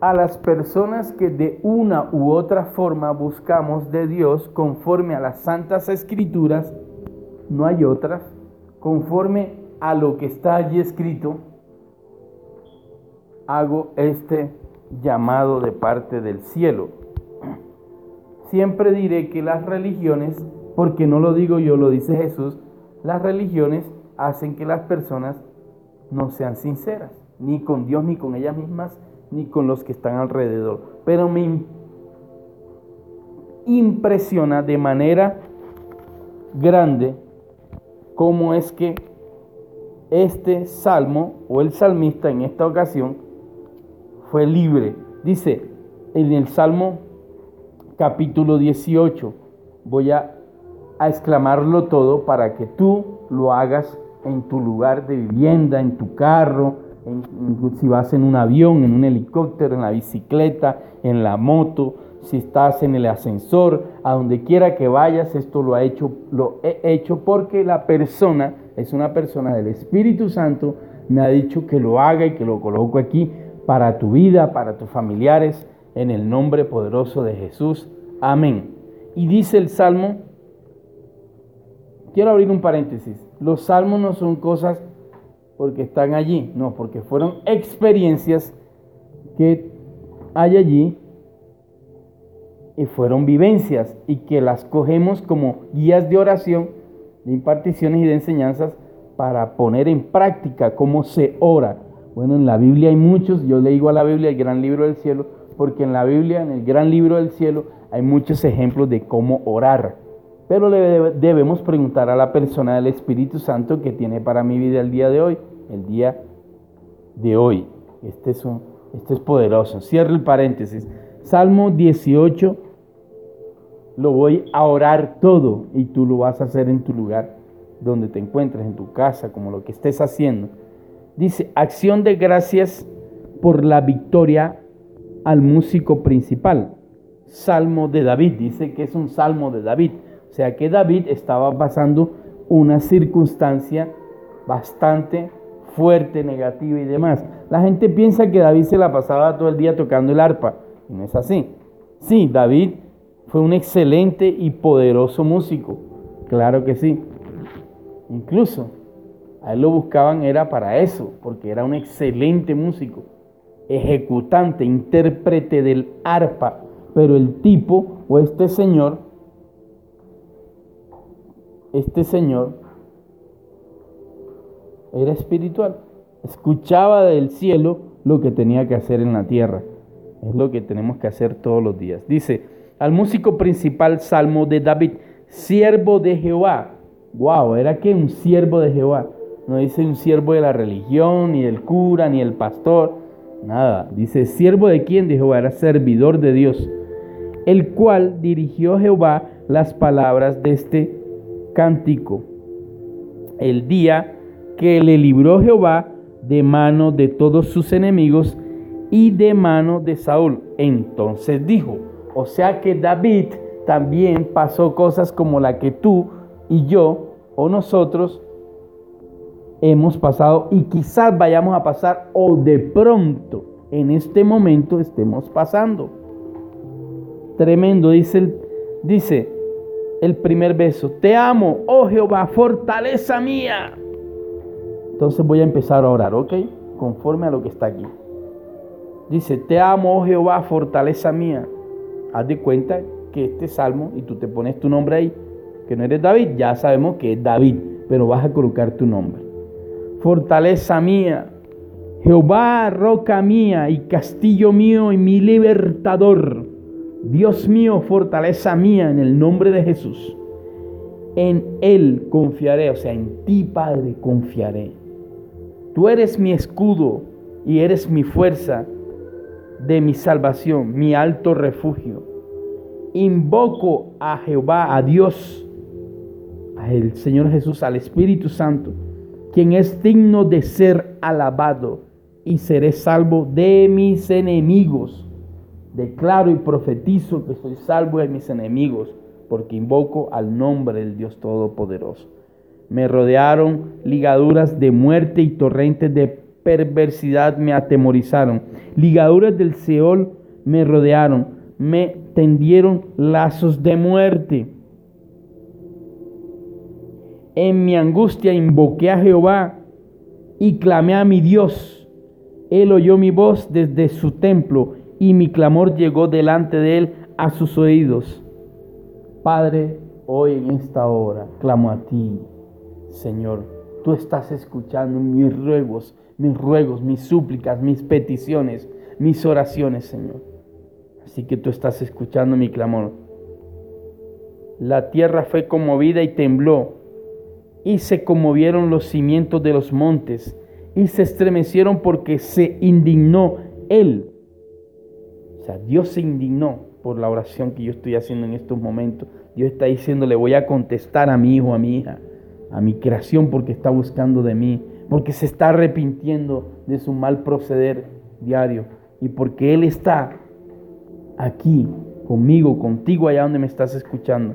a las personas que de una u otra forma buscamos de Dios conforme a las santas escrituras, no hay otras, conforme a lo que está allí escrito, hago este llamado de parte del cielo. Siempre diré que las religiones, porque no lo digo yo, lo dice Jesús, las religiones hacen que las personas no sean sinceras, ni con Dios, ni con ellas mismas, ni con los que están alrededor. Pero me impresiona de manera grande cómo es que este salmo o el salmista en esta ocasión fue libre. Dice en el Salmo capítulo 18, voy a, exclamarlo todo para que tú lo hagas en tu lugar de vivienda, en tu carro, si vas en un avión, en un helicóptero, en la bicicleta, en la moto, si estás en el ascensor, a donde quiera que vayas, esto lo ha hecho, lo he hecho porque la persona es una persona del Espíritu Santo, me ha dicho que lo haga y que lo coloco aquí para tu vida, para tus familiares, en el nombre poderoso de Jesús. Amén. Y dice el Salmo, quiero abrir un paréntesis, los salmos no son cosas porque están allí, no, porque fueron experiencias que hay allí y fueron vivencias y que las cogemos como guías de oración, de imparticiones y de enseñanzas para poner en práctica cómo se ora. Bueno, en la Biblia hay muchos, yo le digo a la Biblia el gran libro del cielo, porque en la Biblia, en el gran libro del cielo, hay muchos ejemplos de cómo orar. Pero le debemos preguntar a la persona del Espíritu Santo que tiene para mi vida el día de hoy el día de hoy. Este es, un, este es poderoso. Cierro el paréntesis. Salmo 18, lo voy a orar todo y tú lo vas a hacer en tu lugar, donde te encuentres, en tu casa, como lo que estés haciendo. Dice, acción de gracias por la victoria al músico principal. Salmo de David, dice que es un salmo de David. O sea que David estaba pasando una circunstancia bastante fuerte, negativa y demás. La gente piensa que David se la pasaba todo el día tocando el arpa. No es así. Sí, David fue un excelente y poderoso músico. Claro que sí. Incluso a él lo buscaban era para eso, porque era un excelente músico, ejecutante, intérprete del arpa. Pero el tipo o este señor, este señor era espiritual. Escuchaba del cielo lo que tenía que hacer en la tierra. Es lo que tenemos que hacer todos los días. Dice, al músico principal salmo de David, siervo de Jehová. Wow, era que un siervo de Jehová. No dice un siervo de la religión, ni del cura, ni el pastor. Nada. Dice, siervo de quién? De Jehová. Era servidor de Dios. El cual dirigió Jehová las palabras de este cántico. El día que le libró Jehová de mano de todos sus enemigos y de mano de Saúl. Entonces dijo, o sea que David también pasó cosas como la que tú y yo o nosotros hemos pasado y quizás vayamos a pasar o de pronto en este momento estemos pasando. Tremendo, dice dice el primer beso, te amo, oh Jehová, fortaleza mía. Entonces voy a empezar a orar, ¿ok? Conforme a lo que está aquí. Dice, te amo, oh Jehová, fortaleza mía. Haz de cuenta que este salmo, y tú te pones tu nombre ahí, que no eres David, ya sabemos que es David, pero vas a colocar tu nombre. Fortaleza mía, Jehová, roca mía y castillo mío y mi libertador. Dios mío, fortaleza mía, en el nombre de Jesús. En Él confiaré, o sea, en ti, Padre, confiaré. Tú eres mi escudo y eres mi fuerza de mi salvación, mi alto refugio. Invoco a Jehová, a Dios, al Señor Jesús, al Espíritu Santo, quien es digno de ser alabado y seré salvo de mis enemigos. Declaro y profetizo que soy salvo de mis enemigos, porque invoco al nombre del Dios Todopoderoso. Me rodearon ligaduras de muerte y torrentes de perversidad me atemorizaron. Ligaduras del Seol me rodearon, me tendieron lazos de muerte. En mi angustia invoqué a Jehová y clamé a mi Dios. Él oyó mi voz desde su templo y mi clamor llegó delante de él a sus oídos. Padre, hoy en esta hora clamo a ti, Señor. Tú estás escuchando mis ruegos, mis ruegos, mis súplicas, mis peticiones, mis oraciones, Señor. Así que tú estás escuchando mi clamor. La tierra fue conmovida y tembló, y se conmovieron los cimientos de los montes, y se estremecieron porque se indignó Él. Dios se indignó por la oración que yo estoy haciendo en estos momentos. Dios está diciendo, le voy a contestar a mi hijo, a mi hija, a mi creación porque está buscando de mí, porque se está arrepintiendo de su mal proceder diario y porque Él está aquí conmigo, contigo, allá donde me estás escuchando.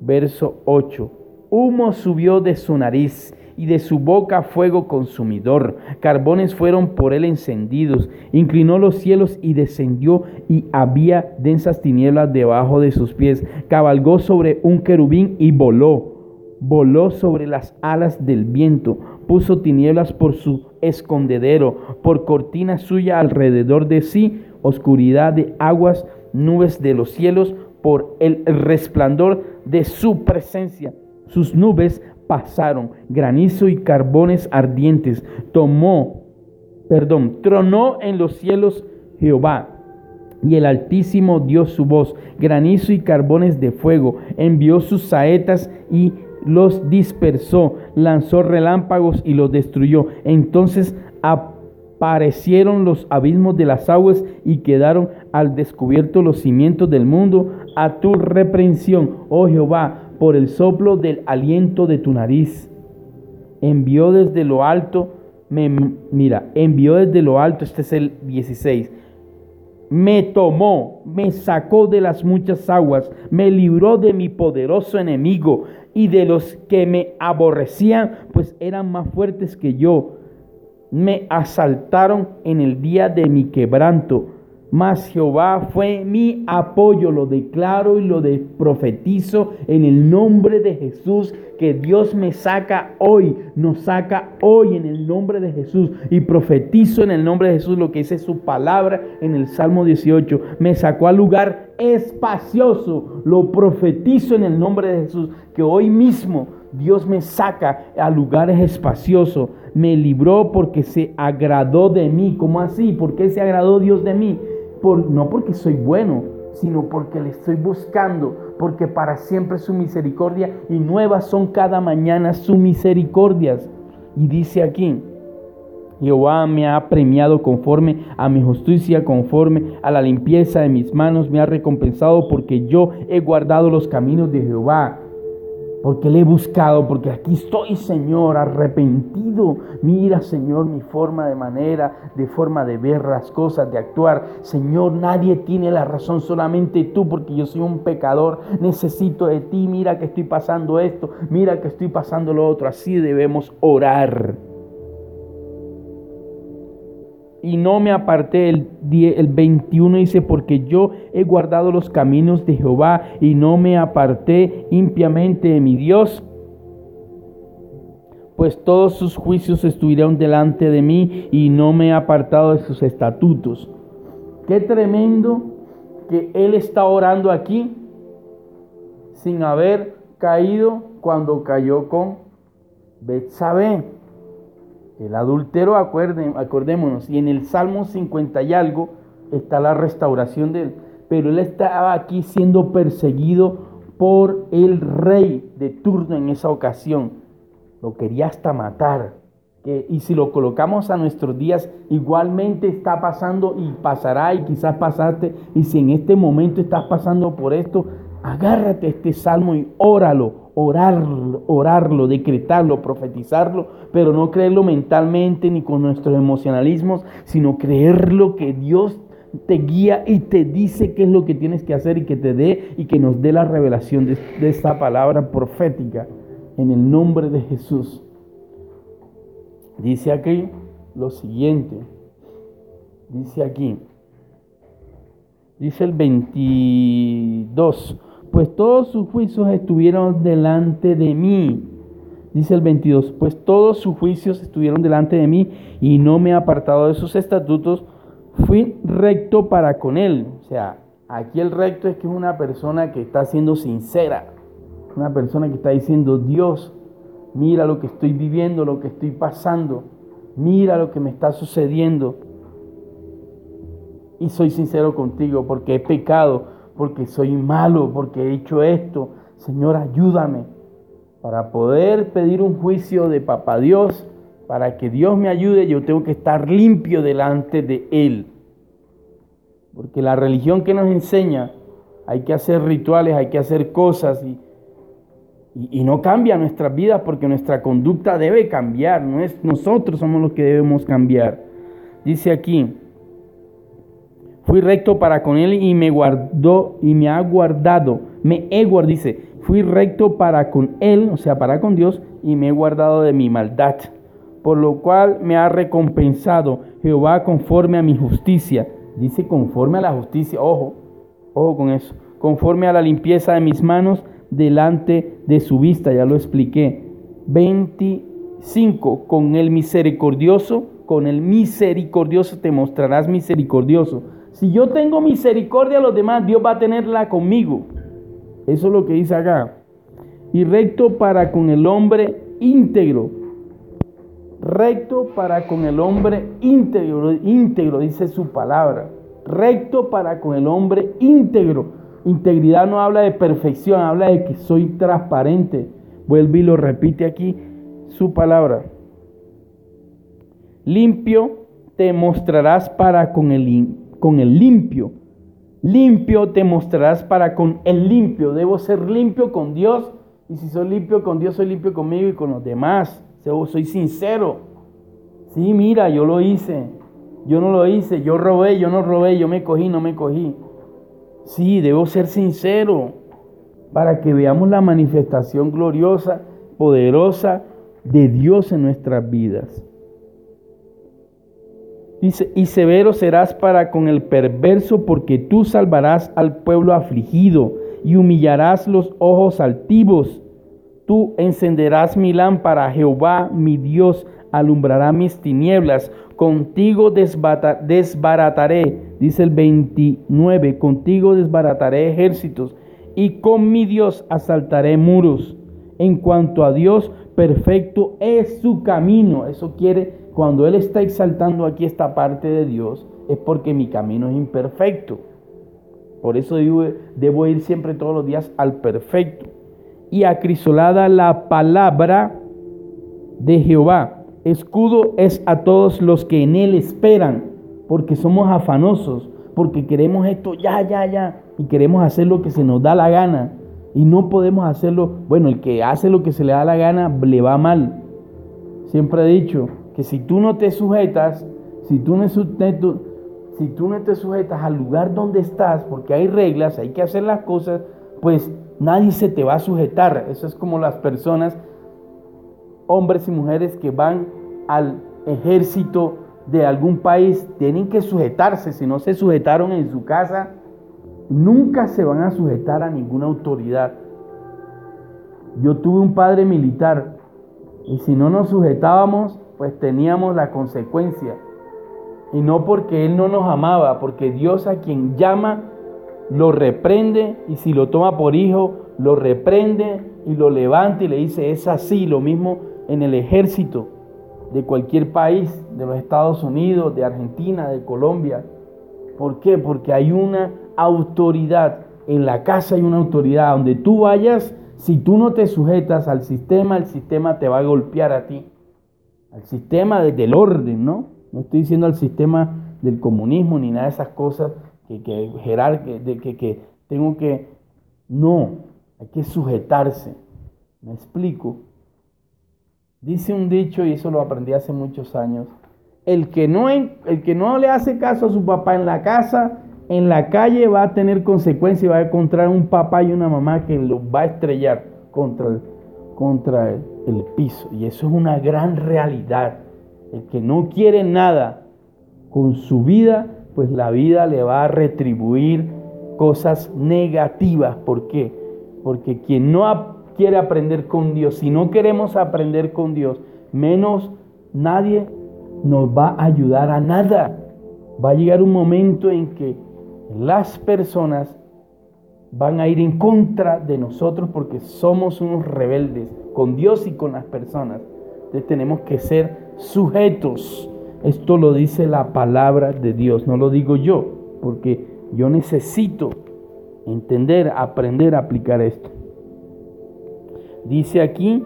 Verso 8. Humo subió de su nariz y de su boca fuego consumidor. Carbones fueron por él encendidos. Inclinó los cielos y descendió y había densas tinieblas debajo de sus pies. Cabalgó sobre un querubín y voló. Voló sobre las alas del viento. Puso tinieblas por su escondedero, por cortina suya alrededor de sí, oscuridad de aguas, nubes de los cielos, por el resplandor de su presencia. Sus nubes pasaron, granizo y carbones ardientes. Tomó, perdón, tronó en los cielos Jehová. Y el Altísimo dio su voz, granizo y carbones de fuego, envió sus saetas y los dispersó, lanzó relámpagos y los destruyó. Entonces aparecieron los abismos de las aguas y quedaron al descubierto los cimientos del mundo. A tu reprensión, oh Jehová, por el soplo del aliento de tu nariz. Envió desde lo alto, me, mira, envió desde lo alto, este es el 16. Me tomó, me sacó de las muchas aguas, me libró de mi poderoso enemigo y de los que me aborrecían, pues eran más fuertes que yo. Me asaltaron en el día de mi quebranto mas Jehová fue mi apoyo, lo declaro y lo profetizo en el nombre de Jesús, que Dios me saca hoy, nos saca hoy en el nombre de Jesús y profetizo en el nombre de Jesús lo que dice su palabra en el Salmo 18. Me sacó al lugar espacioso, lo profetizo en el nombre de Jesús, que hoy mismo Dios me saca a lugares espaciosos, me libró porque se agradó de mí. ¿Cómo así? ¿Por qué se agradó Dios de mí? No porque soy bueno, sino porque le estoy buscando, porque para siempre su misericordia y nuevas son cada mañana sus misericordias. Y dice aquí, Jehová me ha premiado conforme a mi justicia, conforme a la limpieza de mis manos, me ha recompensado porque yo he guardado los caminos de Jehová porque le he buscado, porque aquí estoy, Señor, arrepentido. Mira, Señor, mi forma de manera, de forma de ver las cosas, de actuar. Señor, nadie tiene la razón, solamente tú, porque yo soy un pecador. Necesito de ti. Mira que estoy pasando esto, mira que estoy pasando lo otro. Así debemos orar y no me aparté. El, el 21 dice, porque yo he guardado los caminos de Jehová y no me aparté impiamente de mi Dios. Pues todos sus juicios estuvieron delante de mí y no me he apartado de sus estatutos. Qué tremendo que él está orando aquí sin haber caído cuando cayó con Betsabé. El adultero, acordémonos, y en el Salmo 50 y algo está la restauración de él. Pero él estaba aquí siendo perseguido por el rey de turno en esa ocasión. Lo quería hasta matar. y si lo colocamos a nuestros días, igualmente está pasando y pasará y quizás pasaste. Y si en este momento estás pasando por esto, agárrate este salmo y óralo orarlo, orarlo, decretarlo, profetizarlo, pero no creerlo mentalmente ni con nuestros emocionalismos, sino creerlo que Dios te guía y te dice qué es lo que tienes que hacer y que te dé y que nos dé la revelación de esta palabra profética en el nombre de Jesús. Dice aquí lo siguiente. Dice aquí, dice el 22, pues todos sus juicios estuvieron delante de mí. Dice el 22, pues todos sus juicios estuvieron delante de mí y no me he apartado de sus estatutos. Fui recto para con él. O sea, aquí el recto es que es una persona que está siendo sincera. Una persona que está diciendo, Dios, mira lo que estoy viviendo, lo que estoy pasando. Mira lo que me está sucediendo. Y soy sincero contigo porque he pecado porque soy malo, porque he hecho esto. Señor, ayúdame para poder pedir un juicio de Papá Dios, para que Dios me ayude, yo tengo que estar limpio delante de Él. Porque la religión que nos enseña, hay que hacer rituales, hay que hacer cosas y, y, no cambia nuestras vidas porque nuestra conducta debe cambiar, no es nosotros somos los que debemos cambiar. Dice aquí, Fui recto para con él y me guardó y me ha guardado. Me he guardado, dice, fui recto para con él, o sea, para con Dios, y me he guardado de mi maldad. Por lo cual me ha recompensado Jehová conforme a mi justicia. Dice conforme a la justicia, ojo, ojo con eso. Conforme a la limpieza de mis manos delante de su vista, ya lo expliqué. 25. Con el misericordioso, con el misericordioso te mostrarás misericordioso si yo tengo misericordia a los demás, Dios va a tenerla conmigo. Eso es lo que dice acá. Y recto para con el hombre íntegro. Recto para con el hombre íntegro. Íntegro, dice su palabra. Recto para con el hombre íntegro. Integridad no habla de perfección, habla de que soy transparente. Vuelve y lo repite aquí su palabra. Limpio te mostrarás para con el con el limpio. Limpio te mostrarás para con el limpio. Debo ser limpio con Dios. Y si soy limpio con Dios, soy limpio conmigo y con los demás. Soy sincero. Sí, mira, yo lo hice. Yo no lo hice. Yo robé, yo no robé. Yo me cogí, no me cogí. Sí, debo ser sincero para que veamos la manifestación gloriosa, poderosa de Dios en nuestras vidas. Y severo serás para con el perverso, porque tú salvarás al pueblo afligido y humillarás los ojos altivos. Tú encenderás mi lámpara, Jehová mi Dios alumbrará mis tinieblas. Contigo desbarataré, dice el 29, contigo desbarataré ejércitos y con mi Dios asaltaré muros. En cuanto a Dios, perfecto es su camino. Eso quiere cuando Él está exaltando aquí esta parte de Dios, es porque mi camino es imperfecto. Por eso debo, ir siempre todos los días al perfecto. Y acrisolada la palabra de Jehová. Escudo es a todos los que en Él esperan, porque somos afanosos, porque queremos esto ya, ya, ya, y queremos hacer lo que se nos da la gana. Y no podemos hacerlo, bueno, el que hace lo que se le da la gana le va mal. Siempre he dicho, que si tú no te sujetas, si tú no, si tú no te sujetas al lugar donde estás, porque hay reglas, hay que hacer las cosas, pues nadie se te va a sujetar. Eso es como las personas, hombres y mujeres que van al ejército de algún país, tienen que sujetarse. Si no se sujetaron en su casa, nunca se van a sujetar a ninguna autoridad. Yo tuve un padre militar y si no nos sujetábamos, pues teníamos la consecuencia. Y no porque Él no nos amaba, porque Dios a quien llama lo reprende y si lo toma por hijo, lo reprende y lo levanta y le dice, es así, lo mismo en el ejército de cualquier país, de los Estados Unidos, de Argentina, de Colombia. ¿Por qué? Porque hay una autoridad, en la casa hay una autoridad, donde tú vayas, si tú no te sujetas al sistema, el sistema te va a golpear a ti al sistema del orden, ¿no? No estoy diciendo al sistema del comunismo ni nada de esas cosas que, que, de, que, que tengo que... No, hay que sujetarse. ¿Me explico? Dice un dicho, y eso lo aprendí hace muchos años, el que, no, el que no le hace caso a su papá en la casa, en la calle va a tener consecuencias y va a encontrar un papá y una mamá que lo va a estrellar contra contra el, piso. Y eso es una gran realidad. El que no quiere nada con su vida, pues la vida le va a retribuir cosas negativas. ¿Por qué? Porque quien no quiere aprender con Dios, si no queremos aprender con Dios, menos nadie nos va a ayudar a nada. Va a llegar un momento en que las personas van a ir en contra de nosotros porque somos unos rebeldes con Dios y con las personas. Entonces tenemos que ser sujetos. Esto lo dice la palabra de Dios, no lo digo yo, porque yo necesito entender, aprender a aplicar esto. Dice aquí,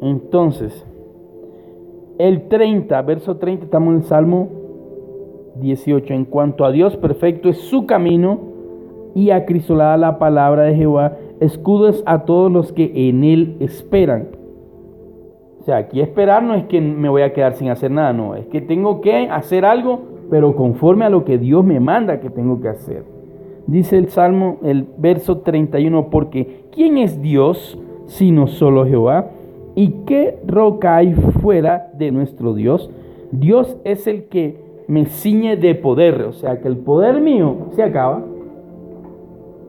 entonces, el 30, verso 30, estamos en el Salmo 18. En cuanto a Dios, perfecto es su camino y acrisolada la palabra de Jehová, escudos a todos los que en él esperan. O sea, aquí esperar no es que me voy a quedar sin hacer nada, no, es que tengo que hacer algo, pero conforme a lo que Dios me manda que tengo que hacer. Dice el Salmo, el verso 31, porque ¿quién es Dios sino solo Jehová? ¿Y qué roca hay fuera de nuestro Dios? Dios es el que me ciñe de poder, o sea que el poder mío se acaba.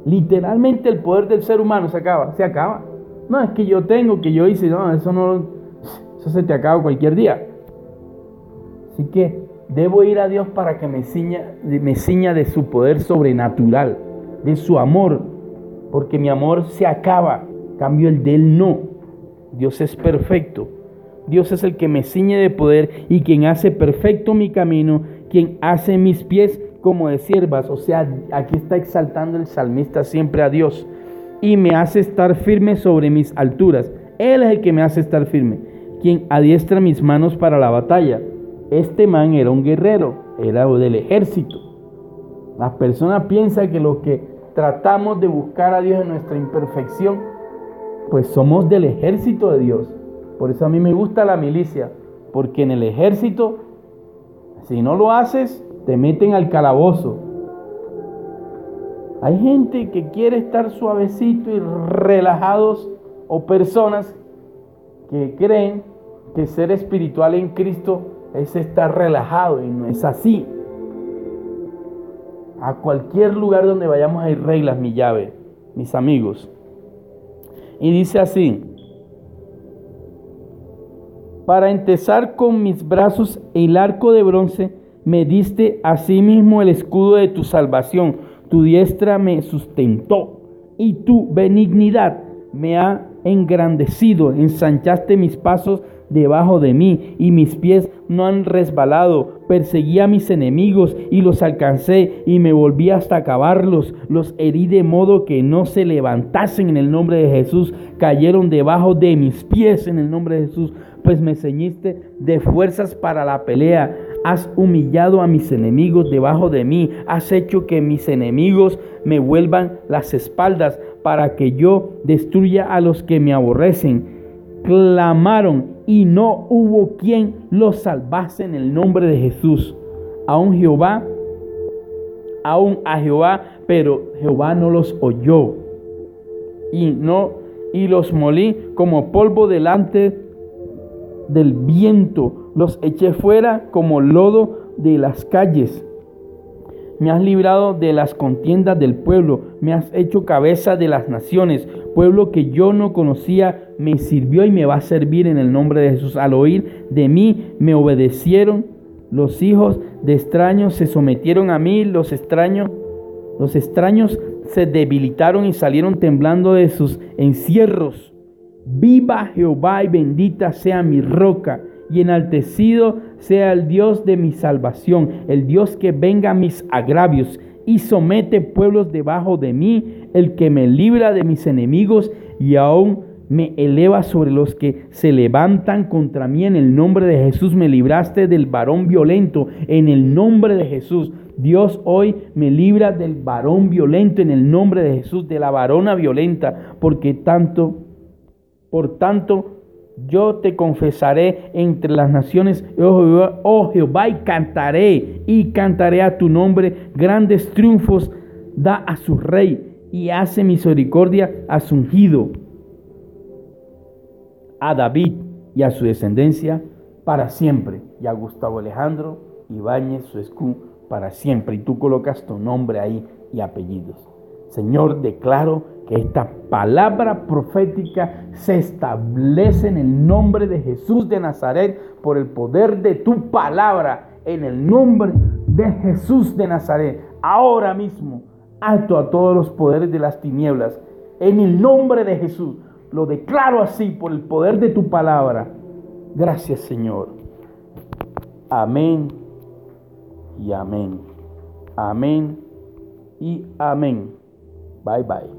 Literalmente el poder del ser humano se acaba, se acaba. No es que yo tengo, que yo hice, no, eso no, eso se te acaba cualquier día. Así que debo ir a Dios para que me ciña, me de su poder sobrenatural, de su amor, porque mi amor se acaba, cambio el de él no. Dios es perfecto. Dios es el que me ciñe de poder y quien hace perfecto mi camino, quien hace mis pies como de siervas. O sea, aquí está exaltando el salmista siempre a Dios. Y me hace estar firme sobre mis alturas. Él es el que me hace estar firme. Quien adiestra mis manos para la batalla. Este man era un guerrero, era del ejército. Las personas piensan que lo que tratamos de buscar a Dios en nuestra imperfección pues somos del ejército de Dios. Por eso a mí me gusta la milicia, porque en el ejército, si no lo haces, te meten al calabozo. Hay gente que quiere estar suavecito y relajados o personas que creen que ser espiritual en Cristo es estar relajado y no es así. A cualquier lugar donde vayamos hay reglas, mi llave, mis amigos. Y dice así, para entesar con mis brazos el arco de bronce, me diste asimismo el escudo de tu salvación, tu diestra me sustentó y tu benignidad me ha engrandecido, ensanchaste mis pasos debajo de mí y mis pies no han resbalado. Perseguí a mis enemigos y los alcancé y me volví hasta acabarlos. Los herí de modo que no se levantasen en el nombre de Jesús. Cayeron debajo de mis pies en el nombre de Jesús. Pues me ceñiste de fuerzas para la pelea. Has humillado a mis enemigos debajo de mí. Has hecho que mis enemigos me vuelvan las espaldas para que yo destruya a los que me aborrecen. Clamaron y no hubo quien los salvase en el nombre de Jesús. Aún Jehová, aún a Jehová, pero Jehová no los oyó. Y no y los molí como polvo delante del viento, los eché fuera como lodo de las calles. Me has librado de las contiendas del pueblo, me has hecho cabeza de las naciones. Pueblo que yo no conocía, me sirvió y me va a servir en el nombre de Jesús. Al oír de mí, me obedecieron. Los hijos de extraños se sometieron a mí, los extraños, los extraños se debilitaron y salieron temblando de sus encierros. Viva Jehová y bendita sea mi roca y enaltecido sea el Dios de mi salvación, el Dios que venga a mis agravios y somete pueblos debajo de mí, el que me libra de mis enemigos y aún me eleva sobre los que se levantan contra mí. En el nombre de Jesús me libraste del varón violento. En el nombre de Jesús. Dios hoy me libra del varón violento. En el nombre de Jesús. De la varona violenta. Porque tanto, por tanto, yo te confesaré entre las naciones, oh Jehová, y cantaré, y cantaré a tu nombre grandes triunfos, da a su rey y hace misericordia a su ungido, a David y a su descendencia para siempre. Y a Gustavo Alejandro Ibáñez Suescú para siempre. Y tú colocas tu nombre ahí y apellidos. Señor, declaro que esta palabra profética se establece en el nombre de Jesús de Nazaret por el poder de tu palabra, en el nombre de Jesús de Nazaret. Ahora mismo, alto a todos los poderes de las tinieblas, en el nombre de Jesús. Lo declaro así por el poder de tu palabra. Gracias Señor. Amén y amén. Amén y amén. Bye bye.